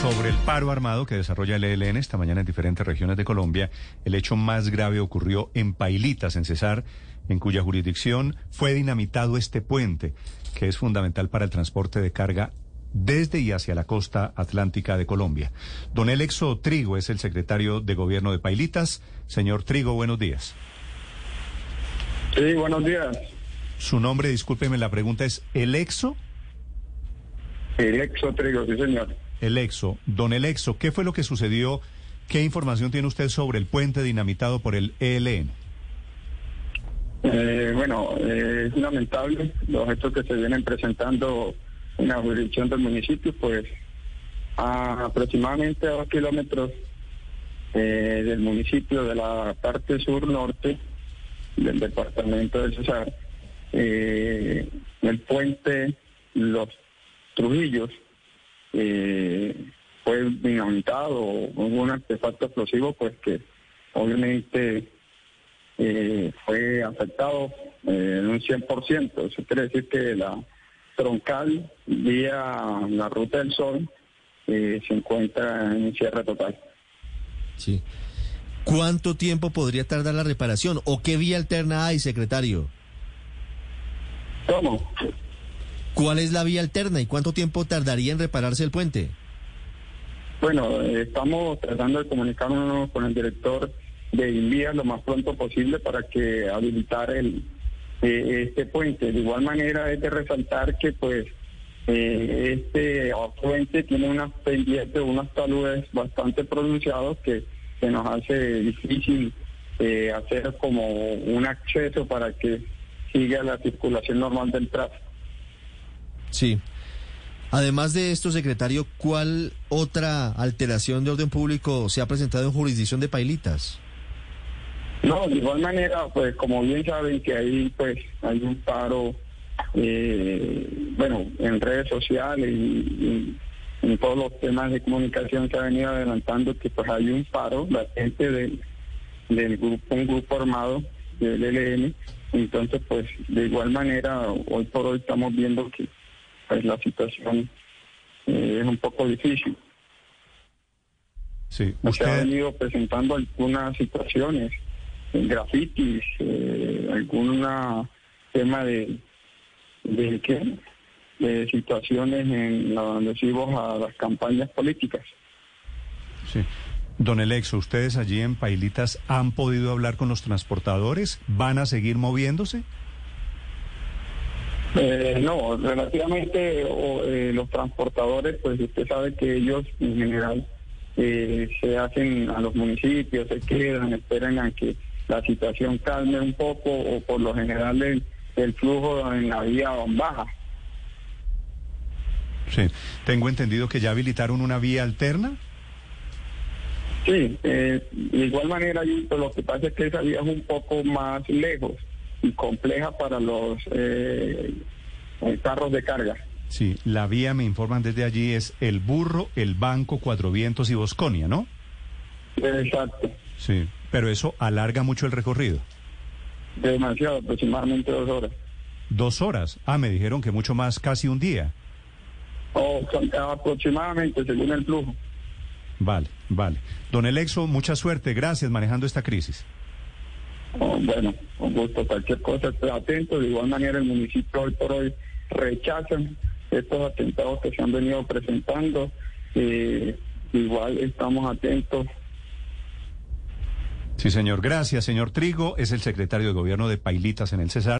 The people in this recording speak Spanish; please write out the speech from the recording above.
Sobre el paro armado que desarrolla el ELN esta mañana en diferentes regiones de Colombia, el hecho más grave ocurrió en Pailitas, en Cesar, en cuya jurisdicción fue dinamitado este puente, que es fundamental para el transporte de carga desde y hacia la costa atlántica de Colombia. Don Elexo Trigo es el secretario de gobierno de Pailitas. Señor Trigo, buenos días. Sí, buenos días. Su nombre, discúlpeme, la pregunta es ¿Elexo? Elexo Trigo, sí señor. Elexo. Don Elexo, ¿qué fue lo que sucedió? ¿Qué información tiene usted sobre el puente dinamitado por el ELN? Eh, bueno, eh, es lamentable los hechos que se vienen presentando en la jurisdicción del municipio, pues a aproximadamente a dos kilómetros eh, del municipio de la parte sur-norte del departamento de Cesar, el puente Los Trujillos eh, fue dinamitado o un artefacto explosivo, pues que obviamente eh, fue afectado eh, en un 100%. Eso quiere decir que la troncal vía la ruta del sol se encuentra en cierre total. Sí. ¿Cuánto tiempo podría tardar la reparación o qué vía alterna hay, secretario? ¿Cómo? ¿Cuál es la vía alterna y cuánto tiempo tardaría en repararse el puente? Bueno, eh, estamos tratando de comunicarnos con el director de Invía lo más pronto posible para que habilitar el eh, este puente. De igual manera es de resaltar que pues eh, este puente tiene unas pendientes, unos taludes bastante pronunciados que, que nos hace difícil hacer como un acceso para que siga la circulación normal del tráfico. Sí. Además de esto, secretario, ¿cuál otra alteración de orden público se ha presentado en jurisdicción de Pailitas? No, de igual manera, pues como bien saben que ahí pues hay un paro, eh, bueno, en redes sociales y, en todos los temas de comunicación que ha venido adelantando que pues hay un paro la gente del grupo, un grupo armado del ELN, entonces pues de igual manera hoy por hoy estamos viendo que pues la situación eh, es un poco difícil. Sí, usted ha venido presentando algunas situaciones, grafitis, eh, alguna tema de, de qué, de situaciones en adhesivos a las campañas políticas. Sí. Don Elexo, ¿ustedes allí en Pailitas han podido hablar con los transportadores? ¿Van a seguir moviéndose? Eh, no, relativamente eh, los transportadores, pues usted sabe que ellos en general eh, se hacen a los municipios, se quedan, esperan a que la situación calme un poco o por lo general el, el flujo en la vía baja. Sí, tengo entendido que ya habilitaron una vía alterna. Sí, de igual manera, lo que pasa es que esa vía es un poco más lejos y compleja para los eh, carros de carga. Sí, la vía, me informan desde allí, es El Burro, El Banco, Cuatro Vientos y Bosconia, ¿no? Exacto. Sí, pero eso alarga mucho el recorrido. Demasiado, aproximadamente dos horas. ¿Dos horas? Ah, me dijeron que mucho más, casi un día. Oh, aproximadamente, según el flujo. Vale, vale. Don Elexo, mucha suerte, gracias manejando esta crisis. Bueno, con gusto, cualquier cosa, estoy atento. De igual manera, el municipio hoy por hoy rechazan estos atentados que se han venido presentando. Eh, igual estamos atentos. Sí, señor. Gracias, señor Trigo. Es el secretario de Gobierno de Pailitas en el Cesar.